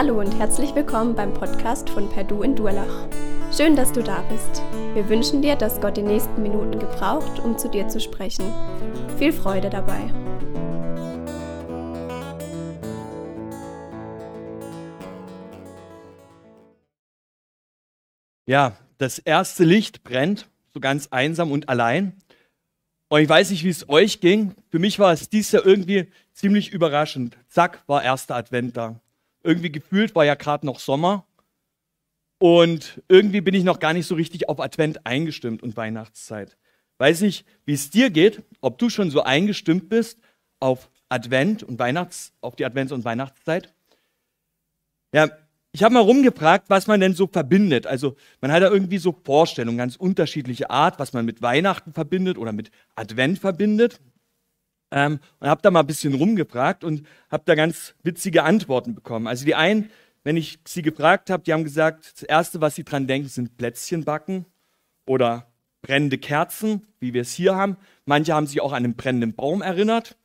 Hallo und herzlich willkommen beim Podcast von Perdu in Durlach. Schön, dass du da bist. Wir wünschen dir, dass Gott die nächsten Minuten gebraucht, um zu dir zu sprechen. Viel Freude dabei. Ja, das erste Licht brennt, so ganz einsam und allein. Und ich weiß nicht, wie es euch ging. Für mich war es dies Jahr irgendwie ziemlich überraschend. Zack, war erster Advent da. Irgendwie gefühlt war ja gerade noch Sommer. Und irgendwie bin ich noch gar nicht so richtig auf Advent eingestimmt und Weihnachtszeit. Weiß nicht, wie es dir geht, ob du schon so eingestimmt bist auf Advent und Weihnachts, auf die Advents- und Weihnachtszeit. Ja, ich habe mal rumgefragt, was man denn so verbindet. Also man hat da irgendwie so Vorstellungen, ganz unterschiedliche Art, was man mit Weihnachten verbindet oder mit Advent verbindet. Ähm, und habe da mal ein bisschen rumgefragt und habe da ganz witzige Antworten bekommen. Also die einen, wenn ich sie gefragt habe, die haben gesagt, das Erste, was sie dran denken, sind Plätzchen backen oder brennende Kerzen, wie wir es hier haben. Manche haben sich auch an einen brennenden Baum erinnert.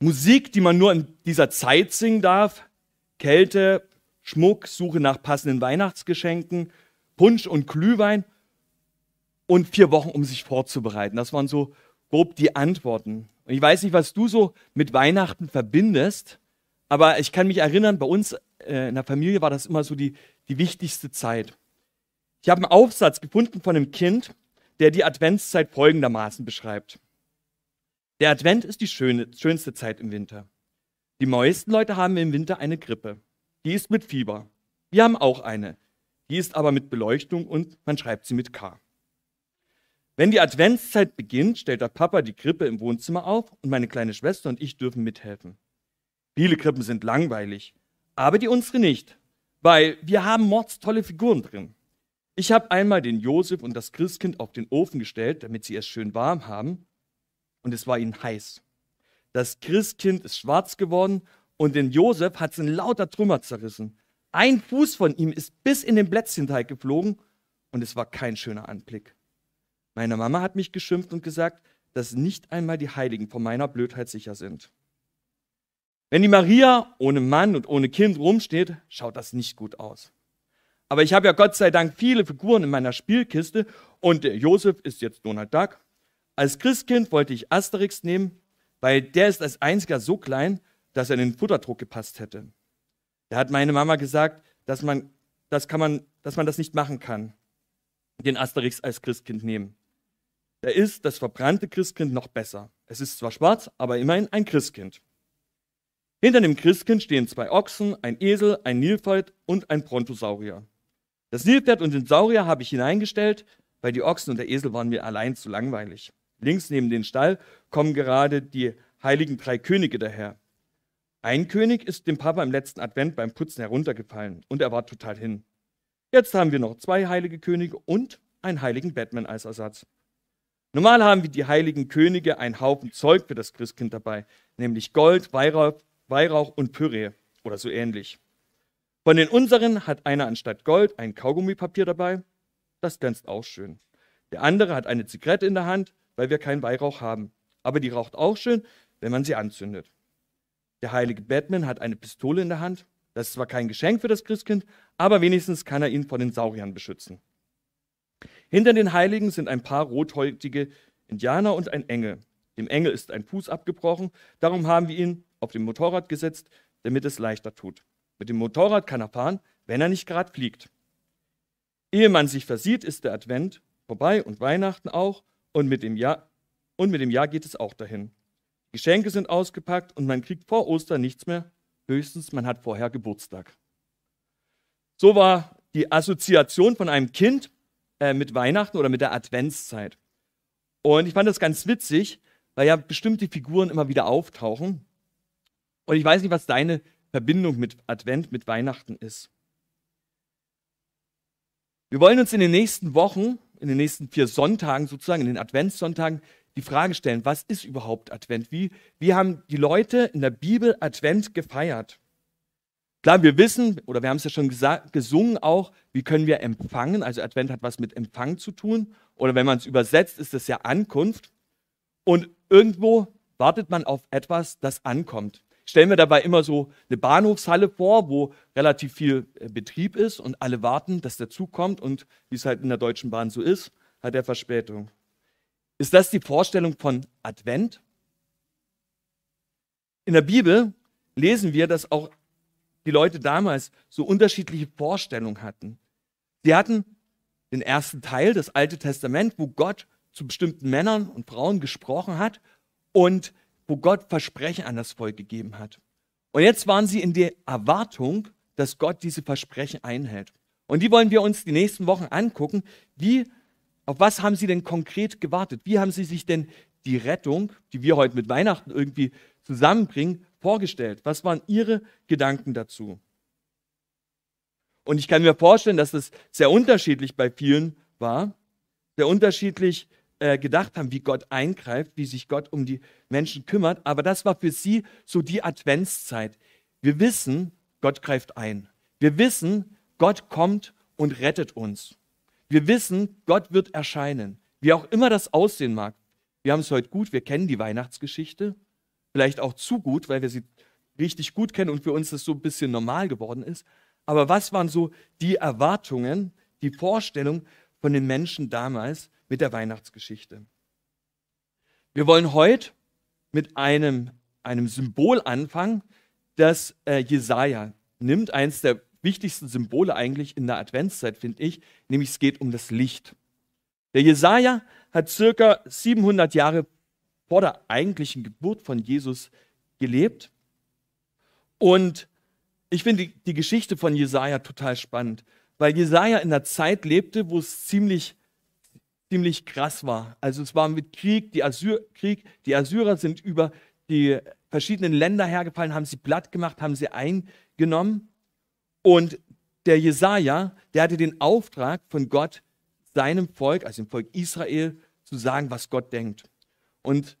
Musik, die man nur in dieser Zeit singen darf. Kälte, Schmuck, Suche nach passenden Weihnachtsgeschenken, Punsch und Glühwein und vier Wochen, um sich vorzubereiten. Das waren so grob die Antworten. Und ich weiß nicht, was du so mit Weihnachten verbindest, aber ich kann mich erinnern, bei uns äh, in der Familie war das immer so die, die wichtigste Zeit. Ich habe einen Aufsatz gefunden von einem Kind, der die Adventszeit folgendermaßen beschreibt. Der Advent ist die schöne, schönste Zeit im Winter. Die meisten Leute haben im Winter eine Grippe. Die ist mit Fieber. Wir haben auch eine. Die ist aber mit Beleuchtung und man schreibt sie mit K. Wenn die Adventszeit beginnt, stellt der Papa die Krippe im Wohnzimmer auf und meine kleine Schwester und ich dürfen mithelfen. Viele Krippen sind langweilig, aber die unsere nicht, weil wir haben mordstolle Figuren drin. Ich habe einmal den Josef und das Christkind auf den Ofen gestellt, damit sie es schön warm haben, und es war ihnen heiß. Das Christkind ist schwarz geworden und den Josef hat es in lauter Trümmer zerrissen. Ein Fuß von ihm ist bis in den Plätzchenteig geflogen und es war kein schöner Anblick. Meine Mama hat mich geschimpft und gesagt, dass nicht einmal die Heiligen vor meiner Blödheit sicher sind. Wenn die Maria ohne Mann und ohne Kind rumsteht, schaut das nicht gut aus. Aber ich habe ja Gott sei Dank viele Figuren in meiner Spielkiste und der Josef ist jetzt Donald Duck. Als Christkind wollte ich Asterix nehmen, weil der ist als einziger so klein, dass er in den Futterdruck gepasst hätte. Da hat meine Mama gesagt, dass man das, kann man, dass man das nicht machen kann, den Asterix als Christkind nehmen. Da ist das verbrannte Christkind noch besser. Es ist zwar schwarz, aber immerhin ein Christkind. Hinter dem Christkind stehen zwei Ochsen, ein Esel, ein Nilpferd und ein Brontosaurier. Das Nilpferd und den Saurier habe ich hineingestellt, weil die Ochsen und der Esel waren mir allein zu langweilig. Links neben den Stall kommen gerade die heiligen drei Könige daher. Ein König ist dem Papa im letzten Advent beim Putzen heruntergefallen und er war total hin. Jetzt haben wir noch zwei heilige Könige und einen heiligen Batman als Ersatz. Normal haben wir die heiligen Könige einen Haufen Zeug für das Christkind dabei, nämlich Gold, Weihrauch, Weihrauch und Püree oder so ähnlich. Von den unseren hat einer anstatt Gold ein Kaugummipapier dabei. Das glänzt auch schön. Der andere hat eine Zigarette in der Hand, weil wir keinen Weihrauch haben. Aber die raucht auch schön, wenn man sie anzündet. Der heilige Batman hat eine Pistole in der Hand. Das ist zwar kein Geschenk für das Christkind, aber wenigstens kann er ihn vor den Sauriern beschützen. Hinter den Heiligen sind ein paar rothäutige Indianer und ein Engel. Dem Engel ist ein Fuß abgebrochen, darum haben wir ihn auf dem Motorrad gesetzt, damit es leichter tut. Mit dem Motorrad kann er fahren, wenn er nicht gerade fliegt. Ehe man sich versieht, ist der Advent vorbei und Weihnachten auch und mit dem Jahr, und mit dem Jahr geht es auch dahin. Geschenke sind ausgepackt und man kriegt vor Ostern nichts mehr. Höchstens, man hat vorher Geburtstag. So war die Assoziation von einem Kind äh, mit Weihnachten oder mit der Adventszeit. Und ich fand das ganz witzig, weil ja bestimmte Figuren immer wieder auftauchen. Und ich weiß nicht, was deine Verbindung mit Advent, mit Weihnachten ist. Wir wollen uns in den nächsten Wochen, in den nächsten vier Sonntagen sozusagen, in den Adventssonntagen, die Frage stellen, was ist überhaupt Advent? Wie, wie haben die Leute in der Bibel Advent gefeiert? Klar, wir wissen, oder wir haben es ja schon gesungen auch, wie können wir empfangen? Also Advent hat was mit Empfang zu tun. Oder wenn man es übersetzt, ist es ja Ankunft. Und irgendwo wartet man auf etwas, das ankommt. stelle mir dabei immer so eine Bahnhofshalle vor, wo relativ viel äh, Betrieb ist und alle warten, dass der Zug kommt und wie es halt in der Deutschen Bahn so ist, hat er Verspätung. Ist das die Vorstellung von Advent? In der Bibel lesen wir, dass auch die Leute damals so unterschiedliche Vorstellungen hatten. Sie hatten den ersten Teil, das Alte Testament, wo Gott zu bestimmten Männern und Frauen gesprochen hat und wo Gott Versprechen an das Volk gegeben hat. Und jetzt waren sie in der Erwartung, dass Gott diese Versprechen einhält. Und die wollen wir uns die nächsten Wochen angucken. Wie, auf was haben sie denn konkret gewartet? Wie haben sie sich denn die Rettung, die wir heute mit Weihnachten irgendwie zusammenbringen, vorgestellt? Was waren ihre Gedanken dazu? Und ich kann mir vorstellen, dass das sehr unterschiedlich bei vielen war, sehr unterschiedlich äh, gedacht haben, wie Gott eingreift, wie sich Gott um die Menschen kümmert. Aber das war für sie so die Adventszeit. Wir wissen, Gott greift ein. Wir wissen, Gott kommt und rettet uns. Wir wissen, Gott wird erscheinen. Wie auch immer das aussehen mag. Wir haben es heute gut, wir kennen die Weihnachtsgeschichte. Vielleicht auch zu gut, weil wir sie richtig gut kennen und für uns das so ein bisschen normal geworden ist. Aber was waren so die Erwartungen, die Vorstellung von den Menschen damals mit der Weihnachtsgeschichte? Wir wollen heute mit einem, einem Symbol anfangen, das äh, Jesaja nimmt, eines der wichtigsten Symbole eigentlich in der Adventszeit, finde ich, nämlich es geht um das Licht. Der Jesaja hat circa 700 Jahre vor der eigentlichen Geburt von Jesus gelebt. Und ich finde die, Geschichte von Jesaja total spannend, weil Jesaja in einer Zeit lebte, wo es ziemlich, ziemlich krass war. Also es war mit Krieg, die, Assyr, Krieg, die Assyrer sind über die verschiedenen Länder hergefallen, haben sie platt gemacht, haben sie eingenommen. Und der Jesaja, der hatte den Auftrag von Gott, seinem Volk, also dem Volk Israel, zu sagen, was Gott denkt. Und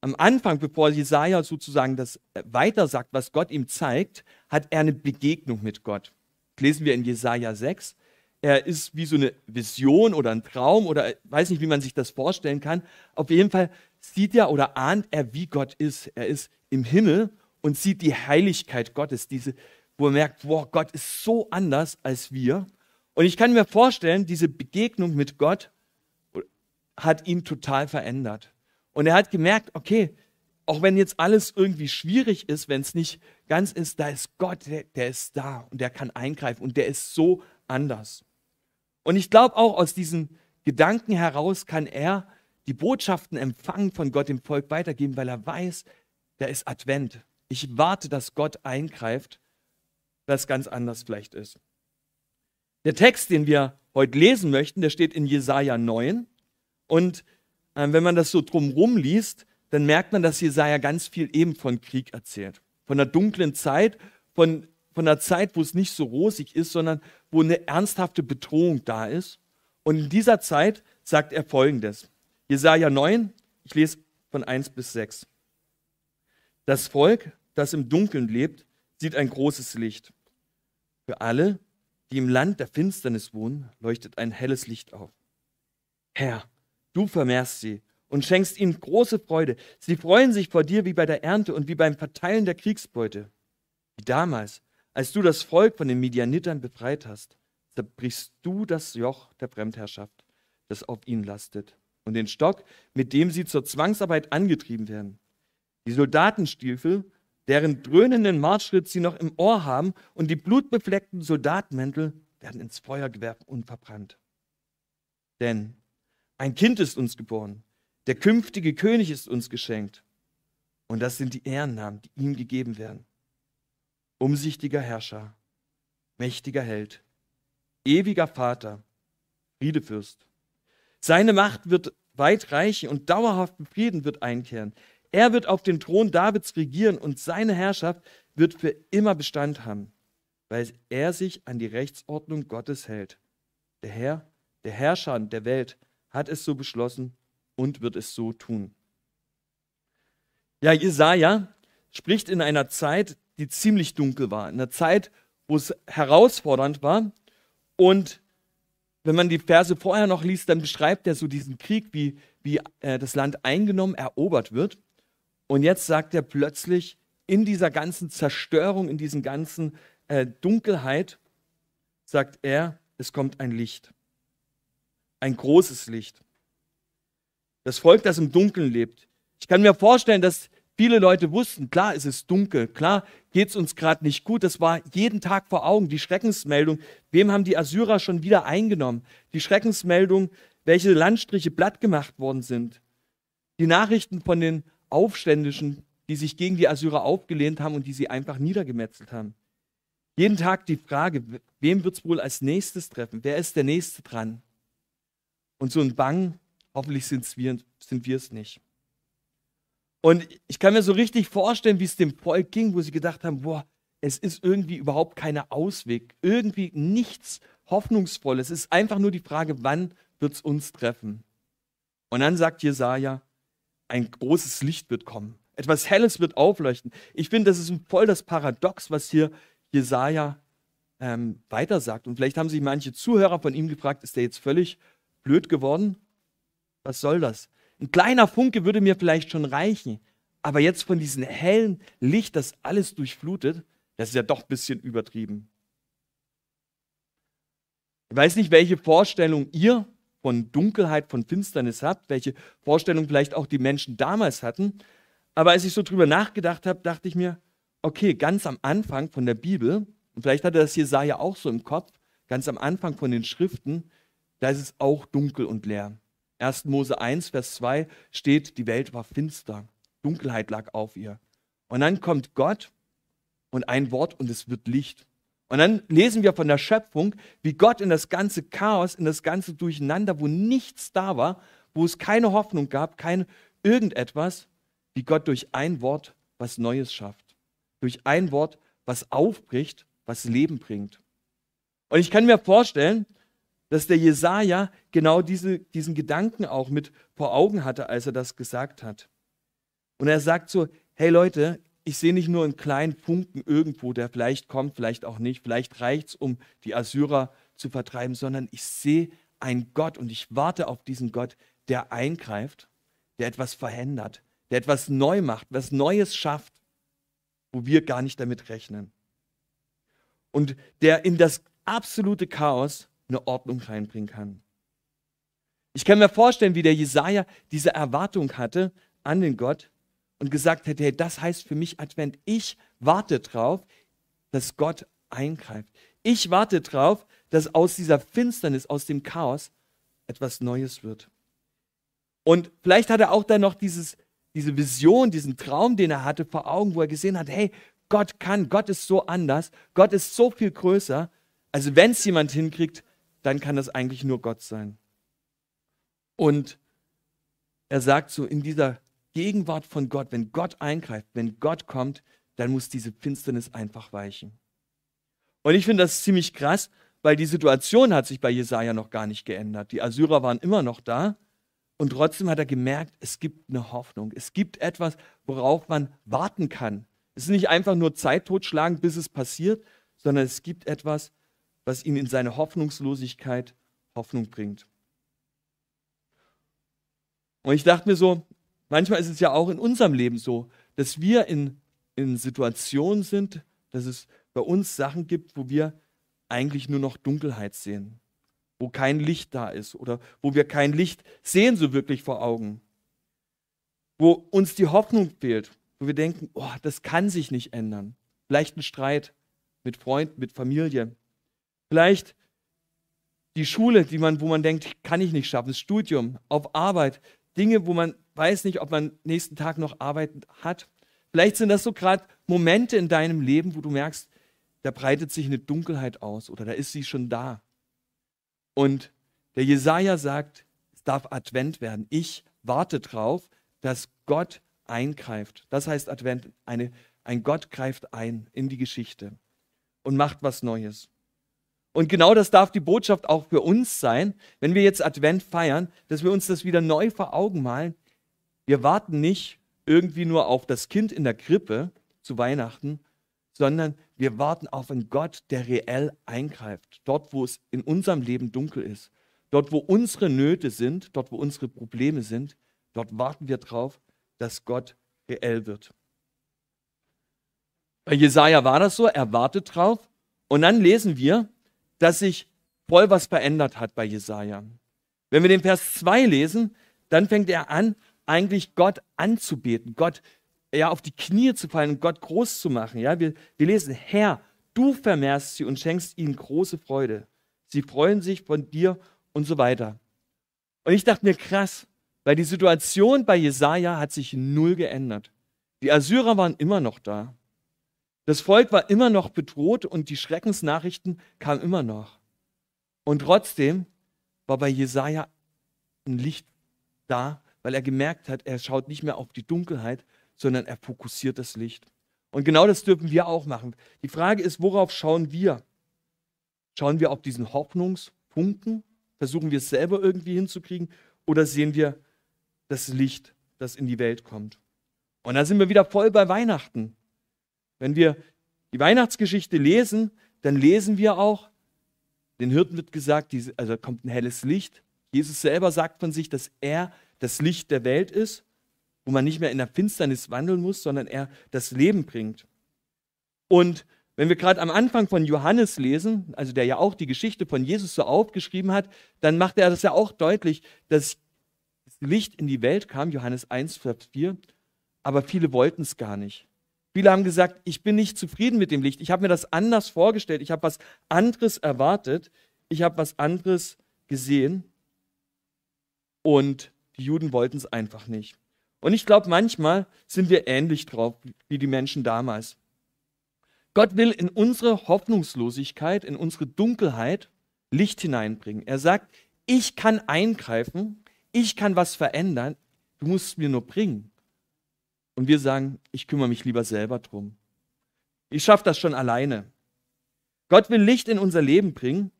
am Anfang, bevor Jesaja sozusagen das weiter sagt, was Gott ihm zeigt, hat er eine Begegnung mit Gott. Das lesen wir in Jesaja 6. Er ist wie so eine Vision oder ein Traum oder weiß nicht, wie man sich das vorstellen kann. Auf jeden Fall sieht er oder ahnt er, wie Gott ist. Er ist im Himmel und sieht die Heiligkeit Gottes, diese, wo er merkt, boah, Gott ist so anders als wir. Und ich kann mir vorstellen, diese Begegnung mit Gott hat ihn total verändert. Und er hat gemerkt, okay, auch wenn jetzt alles irgendwie schwierig ist, wenn es nicht ganz ist, da ist Gott, der, der, ist da und der kann eingreifen und der ist so anders. Und ich glaube auch aus diesen Gedanken heraus kann er die Botschaften empfangen von Gott dem Volk weitergeben, weil er weiß, da ist Advent. Ich warte, dass Gott eingreift, was ganz anders vielleicht ist. Der Text, den wir heute lesen möchten, der steht in Jesaja 9 und wenn man das so drumherum liest, dann merkt man, dass Jesaja ganz viel eben von Krieg erzählt. Von einer dunklen Zeit, von, von einer Zeit, wo es nicht so rosig ist, sondern wo eine ernsthafte Bedrohung da ist. Und in dieser Zeit sagt er folgendes. Jesaja 9, ich lese von 1 bis 6. Das Volk, das im Dunkeln lebt, sieht ein großes Licht. Für alle, die im Land der Finsternis wohnen, leuchtet ein helles Licht auf. Herr, Du vermehrst sie und schenkst ihnen große Freude. Sie freuen sich vor dir wie bei der Ernte und wie beim Verteilen der Kriegsbeute. Wie damals, als du das Volk von den Midianitern befreit hast, zerbrichst du das Joch der Fremdherrschaft, das auf ihnen lastet, und den Stock, mit dem sie zur Zwangsarbeit angetrieben werden. Die Soldatenstiefel, deren dröhnenden Marschschritt sie noch im Ohr haben, und die blutbefleckten Soldatenmäntel werden ins Feuer gewerfen und verbrannt. Denn ein Kind ist uns geboren. Der künftige König ist uns geschenkt. Und das sind die Ehrennamen, die ihm gegeben werden. Umsichtiger Herrscher, mächtiger Held, ewiger Vater, Friedefürst. Seine Macht wird weit reichen und dauerhaften Frieden wird einkehren. Er wird auf den Thron Davids regieren und seine Herrschaft wird für immer Bestand haben, weil er sich an die Rechtsordnung Gottes hält. Der Herr, der Herrscher der Welt, hat es so beschlossen und wird es so tun. Ja, Jesaja spricht in einer Zeit, die ziemlich dunkel war, in einer Zeit, wo es herausfordernd war. Und wenn man die Verse vorher noch liest, dann beschreibt er so diesen Krieg, wie, wie äh, das Land eingenommen, erobert wird. Und jetzt sagt er plötzlich, in dieser ganzen Zerstörung, in diesen ganzen äh, Dunkelheit, sagt er, es kommt ein Licht. Ein großes Licht. Das Volk, das im Dunkeln lebt. Ich kann mir vorstellen, dass viele Leute wussten, klar, es ist dunkel, klar, geht es uns gerade nicht gut. Das war jeden Tag vor Augen, die Schreckensmeldung. Wem haben die Assyrer schon wieder eingenommen? Die Schreckensmeldung, welche Landstriche platt gemacht worden sind. Die Nachrichten von den Aufständischen, die sich gegen die Assyrer aufgelehnt haben und die sie einfach niedergemetzelt haben. Jeden Tag die Frage, wem wird es wohl als nächstes treffen? Wer ist der Nächste dran? Und so ein Bang, hoffentlich wir, sind wir es nicht. Und ich kann mir so richtig vorstellen, wie es dem Volk ging, wo sie gedacht haben, boah, es ist irgendwie überhaupt kein Ausweg, irgendwie nichts Hoffnungsvolles. Es ist einfach nur die Frage, wann wird es uns treffen? Und dann sagt Jesaja, ein großes Licht wird kommen. Etwas Helles wird aufleuchten. Ich finde, das ist voll das Paradox, was hier Jesaja ähm, weiter sagt. Und vielleicht haben sich manche Zuhörer von ihm gefragt, ist der jetzt völlig blöd geworden? Was soll das? Ein kleiner Funke würde mir vielleicht schon reichen. Aber jetzt von diesem hellen Licht, das alles durchflutet, das ist ja doch ein bisschen übertrieben. Ich weiß nicht, welche Vorstellung ihr von Dunkelheit, von Finsternis habt, welche Vorstellung vielleicht auch die Menschen damals hatten. Aber als ich so drüber nachgedacht habe, dachte ich mir, okay, ganz am Anfang von der Bibel, und vielleicht hatte das Jesaja auch so im Kopf, ganz am Anfang von den Schriften, da ist es auch dunkel und leer. 1. Mose 1, Vers 2 steht, die Welt war finster, Dunkelheit lag auf ihr. Und dann kommt Gott und ein Wort und es wird Licht. Und dann lesen wir von der Schöpfung, wie Gott in das ganze Chaos, in das ganze Durcheinander, wo nichts da war, wo es keine Hoffnung gab, kein irgendetwas, wie Gott durch ein Wort was Neues schafft. Durch ein Wort was aufbricht, was Leben bringt. Und ich kann mir vorstellen, dass der Jesaja genau diese, diesen Gedanken auch mit vor Augen hatte, als er das gesagt hat. Und er sagt so: Hey Leute, ich sehe nicht nur einen kleinen Funken irgendwo, der vielleicht kommt, vielleicht auch nicht, vielleicht reicht es, um die Assyrer zu vertreiben, sondern ich sehe einen Gott und ich warte auf diesen Gott, der eingreift, der etwas verändert, der etwas neu macht, was Neues schafft, wo wir gar nicht damit rechnen. Und der in das absolute Chaos eine Ordnung reinbringen kann. Ich kann mir vorstellen, wie der Jesaja diese Erwartung hatte an den Gott und gesagt hätte: hey, das heißt für mich Advent. Ich warte drauf, dass Gott eingreift. Ich warte drauf, dass aus dieser Finsternis, aus dem Chaos etwas Neues wird. Und vielleicht hat er auch dann noch dieses, diese Vision, diesen Traum, den er hatte vor Augen, wo er gesehen hat, hey, Gott kann, Gott ist so anders, Gott ist so viel größer. Also wenn es jemand hinkriegt, dann kann das eigentlich nur Gott sein. Und er sagt so, in dieser Gegenwart von Gott, wenn Gott eingreift, wenn Gott kommt, dann muss diese Finsternis einfach weichen. Und ich finde das ziemlich krass, weil die Situation hat sich bei Jesaja noch gar nicht geändert. Die Assyrer waren immer noch da und trotzdem hat er gemerkt, es gibt eine Hoffnung. Es gibt etwas, worauf man warten kann. Es ist nicht einfach nur Zeit totschlagen, bis es passiert, sondern es gibt etwas, was ihn in seine Hoffnungslosigkeit Hoffnung bringt. Und ich dachte mir so, manchmal ist es ja auch in unserem Leben so, dass wir in, in Situationen sind, dass es bei uns Sachen gibt, wo wir eigentlich nur noch Dunkelheit sehen, wo kein Licht da ist oder wo wir kein Licht sehen so wirklich vor Augen, wo uns die Hoffnung fehlt, wo wir denken, oh, das kann sich nicht ändern. Vielleicht ein Streit mit Freunden, mit Familie, Vielleicht die Schule, die man, wo man denkt, kann ich nicht schaffen, das Studium, auf Arbeit, Dinge, wo man weiß nicht, ob man nächsten Tag noch Arbeit hat. Vielleicht sind das so gerade Momente in deinem Leben, wo du merkst, da breitet sich eine Dunkelheit aus oder da ist sie schon da. Und der Jesaja sagt, es darf Advent werden. Ich warte drauf, dass Gott eingreift. Das heißt Advent, eine, ein Gott greift ein in die Geschichte und macht was Neues. Und genau das darf die Botschaft auch für uns sein, wenn wir jetzt Advent feiern, dass wir uns das wieder neu vor Augen malen. Wir warten nicht irgendwie nur auf das Kind in der Krippe zu Weihnachten, sondern wir warten auf einen Gott, der reell eingreift. Dort, wo es in unserem Leben dunkel ist, dort, wo unsere Nöte sind, dort, wo unsere Probleme sind, dort warten wir drauf, dass Gott reell wird. Bei Jesaja war das so, er wartet drauf. Und dann lesen wir, dass sich voll was verändert hat bei Jesaja. Wenn wir den Vers 2 lesen, dann fängt er an, eigentlich Gott anzubeten, Gott ja, auf die Knie zu fallen und Gott groß zu machen. Ja, wir, wir lesen, Herr, du vermehrst sie und schenkst ihnen große Freude. Sie freuen sich von dir und so weiter. Und ich dachte mir, krass, weil die Situation bei Jesaja hat sich null geändert. Die Assyrer waren immer noch da. Das Volk war immer noch bedroht und die Schreckensnachrichten kamen immer noch. Und trotzdem war bei Jesaja ein Licht da, weil er gemerkt hat, er schaut nicht mehr auf die Dunkelheit, sondern er fokussiert das Licht. Und genau das dürfen wir auch machen. Die Frage ist, worauf schauen wir? Schauen wir auf diesen Hoffnungspunkten? Versuchen wir es selber irgendwie hinzukriegen? Oder sehen wir das Licht, das in die Welt kommt? Und da sind wir wieder voll bei Weihnachten. Wenn wir die Weihnachtsgeschichte lesen, dann lesen wir auch, den Hirten wird gesagt, also kommt ein helles Licht. Jesus selber sagt von sich, dass er das Licht der Welt ist, wo man nicht mehr in der Finsternis wandeln muss, sondern er das Leben bringt. Und wenn wir gerade am Anfang von Johannes lesen, also der ja auch die Geschichte von Jesus so aufgeschrieben hat, dann macht er das ja auch deutlich, dass das Licht in die Welt kam, Johannes 1, Vers 4, aber viele wollten es gar nicht. Viele haben gesagt, ich bin nicht zufrieden mit dem Licht, ich habe mir das anders vorgestellt, ich habe was anderes erwartet, ich habe was anderes gesehen und die Juden wollten es einfach nicht. Und ich glaube, manchmal sind wir ähnlich drauf wie die Menschen damals. Gott will in unsere Hoffnungslosigkeit, in unsere Dunkelheit Licht hineinbringen. Er sagt, ich kann eingreifen, ich kann was verändern, du musst es mir nur bringen. Und wir sagen, ich kümmere mich lieber selber drum. Ich schaffe das schon alleine. Gott will Licht in unser Leben bringen,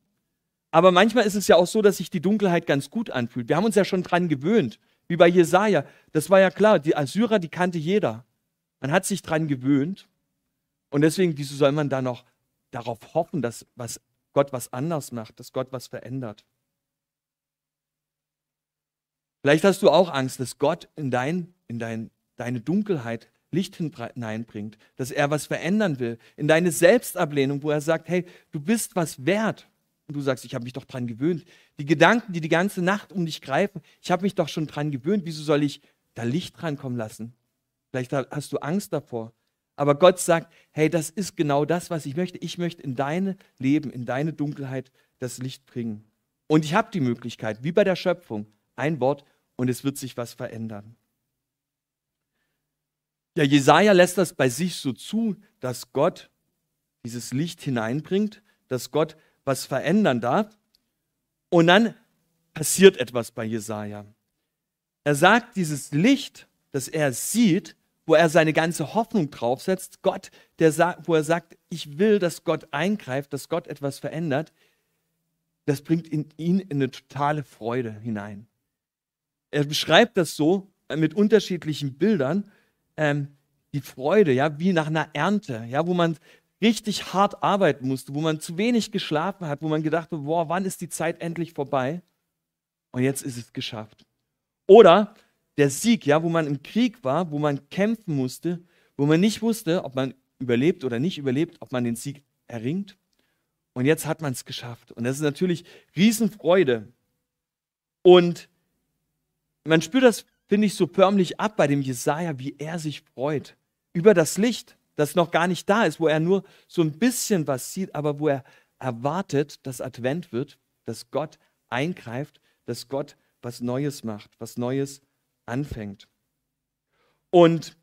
aber manchmal ist es ja auch so, dass sich die Dunkelheit ganz gut anfühlt. Wir haben uns ja schon dran gewöhnt, wie bei Jesaja. Das war ja klar, die Assyrer, die kannte jeder. Man hat sich dran gewöhnt. Und deswegen, wieso soll man da noch darauf hoffen, dass was Gott was anders macht, dass Gott was verändert? Vielleicht hast du auch Angst, dass Gott in, dein, in dein, deine Dunkelheit Licht hineinbringt, dass er was verändern will, in deine Selbstablehnung, wo er sagt, hey, du bist was wert. Und du sagst, ich habe mich doch dran gewöhnt. Die Gedanken, die die ganze Nacht um dich greifen, ich habe mich doch schon dran gewöhnt. Wieso soll ich da Licht rankommen lassen? Vielleicht hast du Angst davor. Aber Gott sagt, hey, das ist genau das, was ich möchte. Ich möchte in deine Leben, in deine Dunkelheit das Licht bringen. Und ich habe die Möglichkeit, wie bei der Schöpfung, ein Wort und es wird sich was verändern. Ja, Jesaja lässt das bei sich so zu, dass Gott dieses Licht hineinbringt, dass Gott was verändern darf. Und dann passiert etwas bei Jesaja. Er sagt, dieses Licht, das er sieht, wo er seine ganze Hoffnung draufsetzt, Gott, der sagt, wo er sagt, ich will, dass Gott eingreift, dass Gott etwas verändert, das bringt in ihn in eine totale Freude hinein. Er beschreibt das so mit unterschiedlichen Bildern, ähm, die Freude, ja, wie nach einer Ernte, ja, wo man richtig hart arbeiten musste, wo man zu wenig geschlafen hat, wo man gedacht hat, boah, wann ist die Zeit endlich vorbei? Und jetzt ist es geschafft. Oder der Sieg, ja, wo man im Krieg war, wo man kämpfen musste, wo man nicht wusste, ob man überlebt oder nicht überlebt, ob man den Sieg erringt. Und jetzt hat man es geschafft. Und das ist natürlich Riesenfreude. Und man spürt das, finde ich, so förmlich ab bei dem Jesaja, wie er sich freut über das Licht das noch gar nicht da ist, wo er nur so ein bisschen was sieht, aber wo er erwartet, dass Advent wird, dass Gott eingreift, dass Gott was Neues macht, was Neues anfängt. Und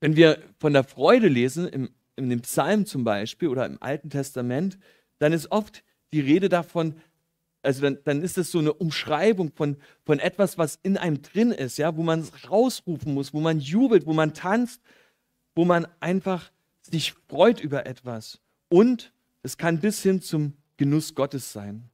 wenn wir von der Freude lesen, im, in dem Psalm zum Beispiel oder im Alten Testament, dann ist oft die Rede davon, also dann, dann ist es so eine Umschreibung von, von etwas, was in einem drin ist, ja, wo man rausrufen muss, wo man jubelt, wo man tanzt, wo man einfach sich freut über etwas. Und es kann bis hin zum Genuss Gottes sein,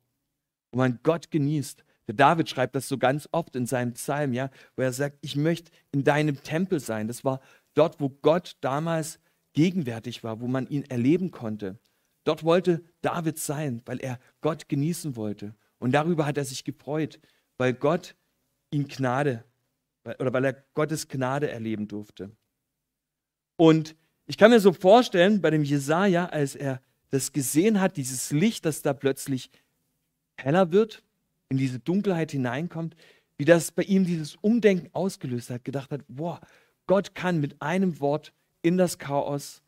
wo man Gott genießt. Der David schreibt das so ganz oft in seinem Psalm, ja, wo er sagt, ich möchte in deinem Tempel sein. Das war dort, wo Gott damals gegenwärtig war, wo man ihn erleben konnte. Dort wollte David sein, weil er Gott genießen wollte. Und darüber hat er sich gefreut, weil Gott ihm Gnade oder weil er Gottes Gnade erleben durfte. Und ich kann mir so vorstellen, bei dem Jesaja, als er das gesehen hat, dieses Licht, das da plötzlich heller wird, in diese Dunkelheit hineinkommt, wie das bei ihm dieses Umdenken ausgelöst hat, gedacht hat, boah, Gott kann mit einem Wort in das Chaos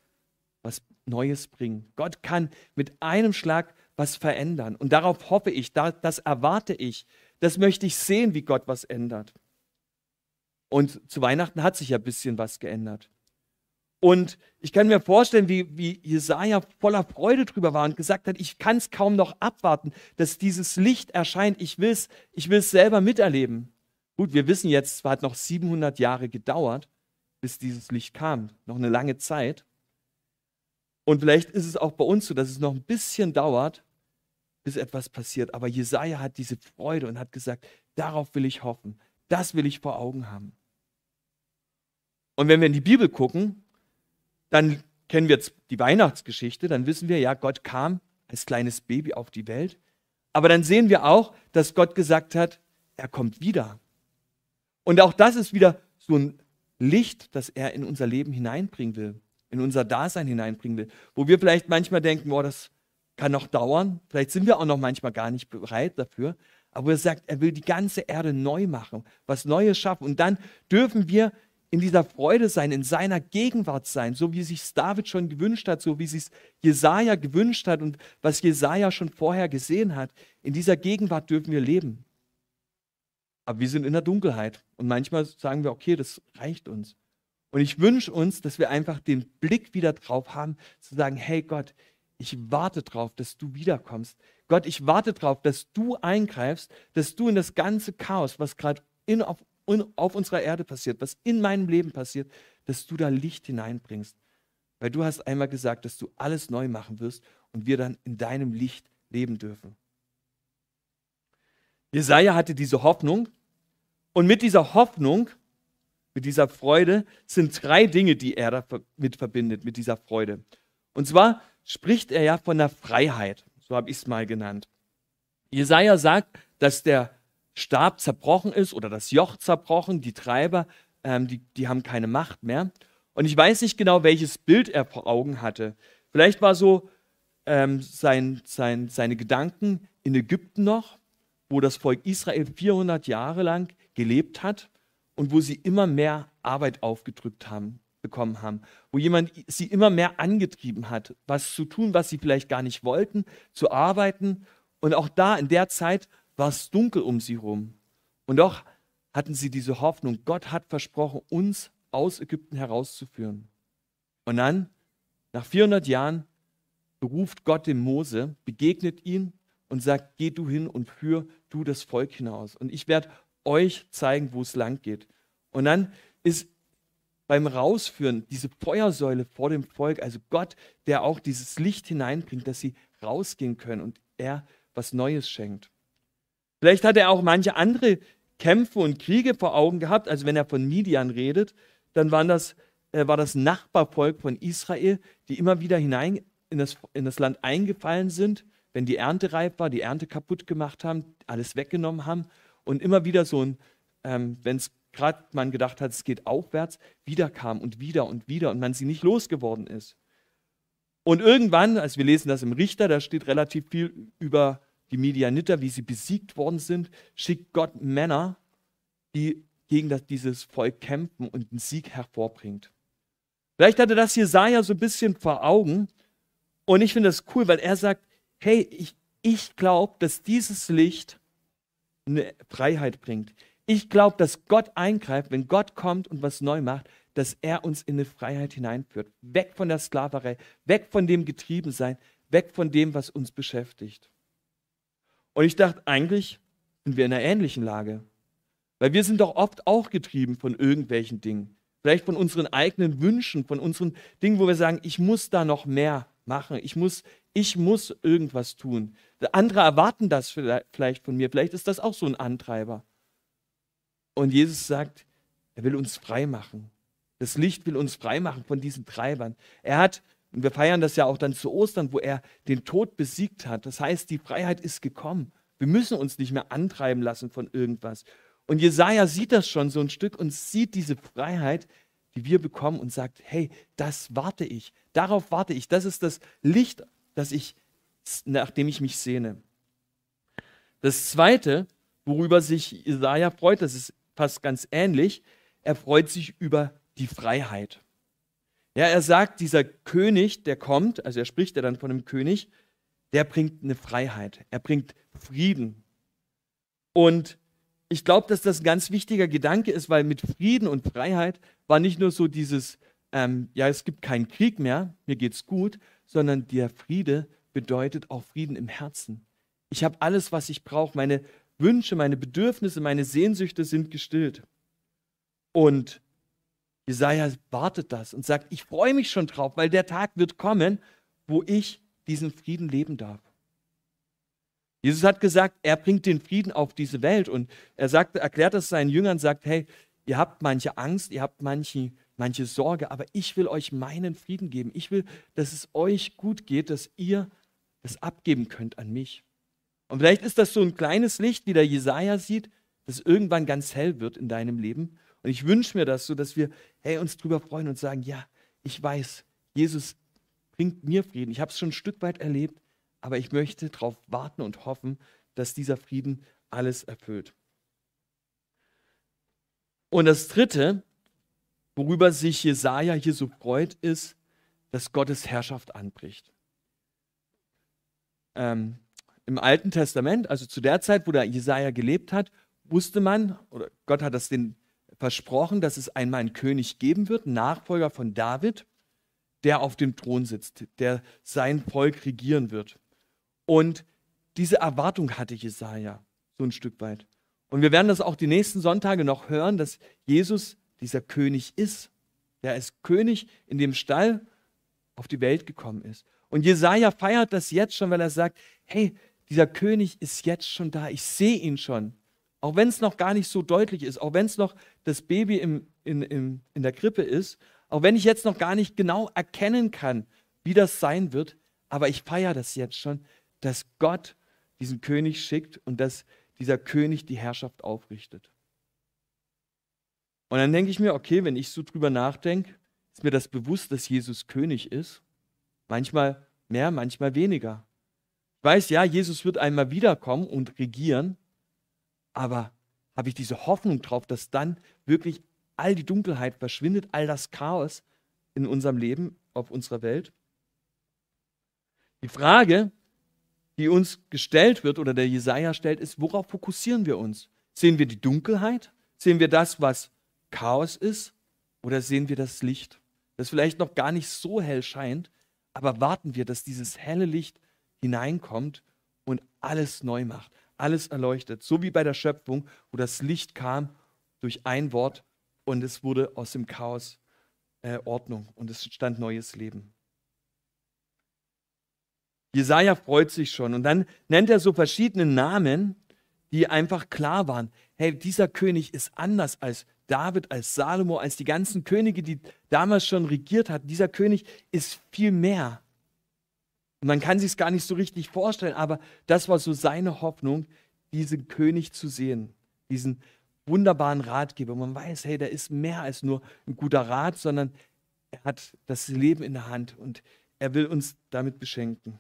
was Neues bringen. Gott kann mit einem Schlag was verändern. Und darauf hoffe ich, das erwarte ich, das möchte ich sehen, wie Gott was ändert. Und zu Weihnachten hat sich ja ein bisschen was geändert. Und ich kann mir vorstellen, wie, wie Jesaja voller Freude drüber war und gesagt hat: Ich kann es kaum noch abwarten, dass dieses Licht erscheint. Ich will es ich will's selber miterleben. Gut, wir wissen jetzt, es hat noch 700 Jahre gedauert, bis dieses Licht kam. Noch eine lange Zeit. Und vielleicht ist es auch bei uns so, dass es noch ein bisschen dauert, bis etwas passiert. Aber Jesaja hat diese Freude und hat gesagt: Darauf will ich hoffen. Das will ich vor Augen haben. Und wenn wir in die Bibel gucken, dann kennen wir jetzt die Weihnachtsgeschichte, dann wissen wir, ja, Gott kam als kleines Baby auf die Welt. Aber dann sehen wir auch, dass Gott gesagt hat, er kommt wieder. Und auch das ist wieder so ein Licht, das er in unser Leben hineinbringen will, in unser Dasein hineinbringen will, wo wir vielleicht manchmal denken, boah, das kann noch dauern, vielleicht sind wir auch noch manchmal gar nicht bereit dafür, aber er sagt, er will die ganze Erde neu machen, was Neues schaffen. Und dann dürfen wir in dieser Freude sein, in seiner Gegenwart sein, so wie sich David schon gewünscht hat, so wie sich Jesaja gewünscht hat und was Jesaja schon vorher gesehen hat. In dieser Gegenwart dürfen wir leben. Aber wir sind in der Dunkelheit und manchmal sagen wir, okay, das reicht uns. Und ich wünsche uns, dass wir einfach den Blick wieder drauf haben, zu sagen, hey Gott, ich warte drauf, dass du wiederkommst. Gott, ich warte drauf, dass du eingreifst, dass du in das ganze Chaos, was gerade auf auf unserer Erde passiert, was in meinem Leben passiert, dass du da Licht hineinbringst. Weil du hast einmal gesagt, dass du alles neu machen wirst und wir dann in deinem Licht leben dürfen. Jesaja hatte diese Hoffnung und mit dieser Hoffnung, mit dieser Freude sind drei Dinge, die er damit verbindet, mit dieser Freude. Und zwar spricht er ja von der Freiheit, so habe ich es mal genannt. Jesaja sagt, dass der Stab zerbrochen ist oder das Joch zerbrochen, die Treiber, ähm, die, die haben keine Macht mehr. Und ich weiß nicht genau, welches Bild er vor Augen hatte. Vielleicht war so ähm, sein, sein, seine Gedanken in Ägypten noch, wo das Volk Israel 400 Jahre lang gelebt hat und wo sie immer mehr Arbeit aufgedrückt haben, bekommen haben, wo jemand sie immer mehr angetrieben hat, was zu tun, was sie vielleicht gar nicht wollten, zu arbeiten. Und auch da in der Zeit war es dunkel um sie herum. Und doch hatten sie diese Hoffnung, Gott hat versprochen, uns aus Ägypten herauszuführen. Und dann, nach 400 Jahren, beruft Gott den Mose, begegnet ihn und sagt, geh du hin und führ du das Volk hinaus. Und ich werde euch zeigen, wo es lang geht. Und dann ist beim Rausführen diese Feuersäule vor dem Volk, also Gott, der auch dieses Licht hineinbringt, dass sie rausgehen können und er was Neues schenkt. Vielleicht hat er auch manche andere Kämpfe und Kriege vor Augen gehabt. Also wenn er von Midian redet, dann waren das, äh, war das Nachbarvolk von Israel, die immer wieder hinein in das, in das Land eingefallen sind, wenn die Ernte reif war, die Ernte kaputt gemacht haben, alles weggenommen haben und immer wieder so ein, ähm, wenn es gerade man gedacht hat, es geht aufwärts, wieder kam und wieder und wieder und man sie nicht losgeworden ist. Und irgendwann, als wir lesen das im Richter, da steht relativ viel über die Medianiter, wie sie besiegt worden sind, schickt Gott Männer, die gegen das, dieses Volk kämpfen und einen Sieg hervorbringt. Vielleicht hatte das Jesaja so ein bisschen vor Augen und ich finde das cool, weil er sagt, hey, ich, ich glaube, dass dieses Licht eine Freiheit bringt. Ich glaube, dass Gott eingreift, wenn Gott kommt und was neu macht, dass er uns in eine Freiheit hineinführt. Weg von der Sklaverei, weg von dem Getriebensein, weg von dem, was uns beschäftigt. Und ich dachte, eigentlich sind wir in einer ähnlichen Lage. Weil wir sind doch oft auch getrieben von irgendwelchen Dingen. Vielleicht von unseren eigenen Wünschen, von unseren Dingen, wo wir sagen, ich muss da noch mehr machen. Ich muss, ich muss irgendwas tun. Andere erwarten das vielleicht von mir. Vielleicht ist das auch so ein Antreiber. Und Jesus sagt, er will uns frei machen. Das Licht will uns frei machen von diesen Treibern. Er hat und wir feiern das ja auch dann zu Ostern, wo er den Tod besiegt hat. Das heißt, die Freiheit ist gekommen. Wir müssen uns nicht mehr antreiben lassen von irgendwas. Und Jesaja sieht das schon so ein Stück und sieht diese Freiheit, die wir bekommen und sagt, hey, das warte ich, darauf warte ich, das ist das Licht, das ich, nach dem ich mich sehne. Das zweite, worüber sich Isaiah freut, das ist fast ganz ähnlich, er freut sich über die Freiheit. Ja, er sagt, dieser König, der kommt, also er spricht ja dann von einem König, der bringt eine Freiheit, er bringt Frieden. Und ich glaube, dass das ein ganz wichtiger Gedanke ist, weil mit Frieden und Freiheit war nicht nur so dieses, ähm, ja, es gibt keinen Krieg mehr, mir geht's gut, sondern der Friede bedeutet auch Frieden im Herzen. Ich habe alles, was ich brauche. Meine Wünsche, meine Bedürfnisse, meine Sehnsüchte sind gestillt. Und Jesaja wartet das und sagt: Ich freue mich schon drauf, weil der Tag wird kommen, wo ich diesen Frieden leben darf. Jesus hat gesagt, er bringt den Frieden auf diese Welt und er sagt, erklärt das seinen Jüngern, sagt, hey, ihr habt manche Angst, ihr habt manche, manche Sorge, aber ich will euch meinen Frieden geben. Ich will, dass es euch gut geht, dass ihr das abgeben könnt an mich. Und vielleicht ist das so ein kleines Licht, wie der Jesaja sieht, das irgendwann ganz hell wird in deinem Leben. Und ich wünsche mir das so, dass wir hey, uns drüber freuen und sagen, ja, ich weiß, Jesus bringt mir Frieden. Ich habe es schon ein Stück weit erlebt aber ich möchte darauf warten und hoffen, dass dieser Frieden alles erfüllt. Und das Dritte, worüber sich Jesaja hier so freut, ist, dass Gottes Herrschaft anbricht. Ähm, Im Alten Testament, also zu der Zeit, wo der Jesaja gelebt hat, wusste man, oder Gott hat das den versprochen, dass es einmal einen König geben wird, Nachfolger von David, der auf dem Thron sitzt, der sein Volk regieren wird. Und diese Erwartung hatte Jesaja so ein Stück weit. Und wir werden das auch die nächsten Sonntage noch hören, dass Jesus dieser König ist. Der als König in dem Stall auf die Welt gekommen ist. Und Jesaja feiert das jetzt schon, weil er sagt: Hey, dieser König ist jetzt schon da. Ich sehe ihn schon. Auch wenn es noch gar nicht so deutlich ist, auch wenn es noch das Baby im, in, in, in der Krippe ist, auch wenn ich jetzt noch gar nicht genau erkennen kann, wie das sein wird, aber ich feiere das jetzt schon, dass Gott diesen König schickt und dass dieser König die Herrschaft aufrichtet. Und dann denke ich mir, okay, wenn ich so drüber nachdenke, ist mir das bewusst, dass Jesus König ist. Manchmal mehr, manchmal weniger. Ich weiß, ja, Jesus wird einmal wiederkommen und regieren, aber habe ich diese Hoffnung drauf, dass dann wirklich all die Dunkelheit verschwindet, all das Chaos in unserem Leben, auf unserer Welt? Die Frage, die uns gestellt wird oder der Jesaja stellt, ist, worauf fokussieren wir uns? Sehen wir die Dunkelheit? Sehen wir das, was Chaos ist? Oder sehen wir das Licht, das vielleicht noch gar nicht so hell scheint, aber warten wir, dass dieses helle Licht hineinkommt und alles neu macht, alles erleuchtet. So wie bei der Schöpfung, wo das Licht kam durch ein Wort und es wurde aus dem Chaos äh, Ordnung und es entstand neues Leben. Jesaja freut sich schon. Und dann nennt er so verschiedene Namen, die einfach klar waren. Hey, dieser König ist anders als David, als Salomo, als die ganzen Könige, die damals schon regiert hatten. Dieser König ist viel mehr. Und man kann sich es gar nicht so richtig vorstellen, aber das war so seine Hoffnung, diesen König zu sehen, diesen wunderbaren Ratgeber. Man weiß, hey, der ist mehr als nur ein guter Rat, sondern er hat das Leben in der Hand und er will uns damit beschenken.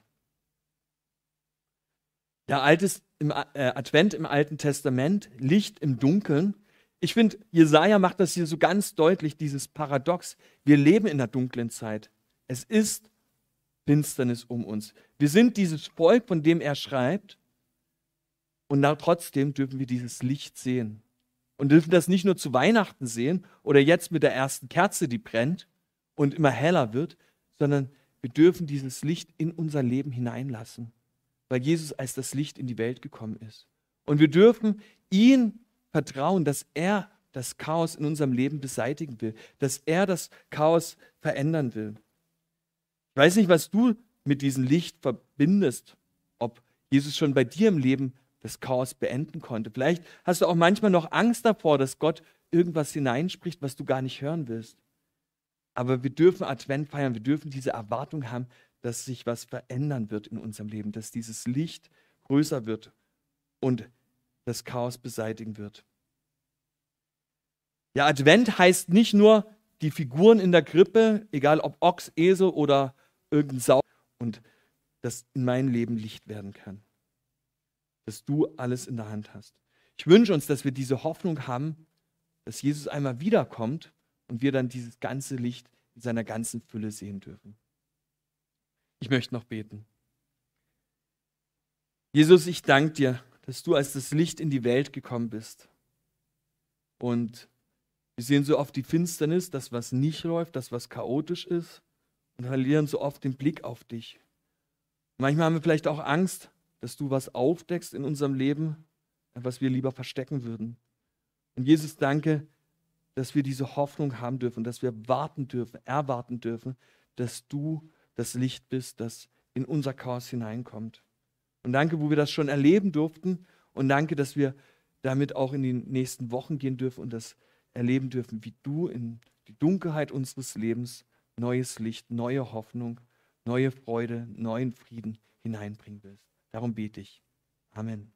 Ja, altes im äh, Advent im Alten Testament, Licht im Dunkeln. Ich finde, Jesaja macht das hier so ganz deutlich, dieses Paradox. Wir leben in der dunklen Zeit. Es ist Finsternis um uns. Wir sind dieses Volk, von dem er schreibt. Und trotzdem dürfen wir dieses Licht sehen. Und dürfen das nicht nur zu Weihnachten sehen oder jetzt mit der ersten Kerze, die brennt und immer heller wird, sondern wir dürfen dieses Licht in unser Leben hineinlassen weil Jesus als das Licht in die Welt gekommen ist. Und wir dürfen ihn vertrauen, dass er das Chaos in unserem Leben beseitigen will, dass er das Chaos verändern will. Ich weiß nicht, was du mit diesem Licht verbindest, ob Jesus schon bei dir im Leben das Chaos beenden konnte. Vielleicht hast du auch manchmal noch Angst davor, dass Gott irgendwas hineinspricht, was du gar nicht hören willst. Aber wir dürfen Advent feiern, wir dürfen diese Erwartung haben, dass sich was verändern wird in unserem Leben, dass dieses Licht größer wird und das Chaos beseitigen wird. Ja, Advent heißt nicht nur die Figuren in der Krippe, egal ob Ochs, Esel oder irgendein Sau, und dass in meinem Leben Licht werden kann. Dass du alles in der Hand hast. Ich wünsche uns, dass wir diese Hoffnung haben, dass Jesus einmal wiederkommt und wir dann dieses ganze Licht in seiner ganzen Fülle sehen dürfen. Ich möchte noch beten. Jesus, ich danke dir, dass du als das Licht in die Welt gekommen bist. Und wir sehen so oft die Finsternis, das, was nicht läuft, das, was chaotisch ist, und verlieren so oft den Blick auf dich. Manchmal haben wir vielleicht auch Angst, dass du was aufdeckst in unserem Leben, was wir lieber verstecken würden. Und Jesus, danke, dass wir diese Hoffnung haben dürfen, dass wir warten dürfen, erwarten dürfen, dass du das Licht bist, das in unser Chaos hineinkommt. Und danke, wo wir das schon erleben durften. Und danke, dass wir damit auch in die nächsten Wochen gehen dürfen und das erleben dürfen, wie du in die Dunkelheit unseres Lebens neues Licht, neue Hoffnung, neue Freude, neuen Frieden hineinbringen willst. Darum bete ich. Amen.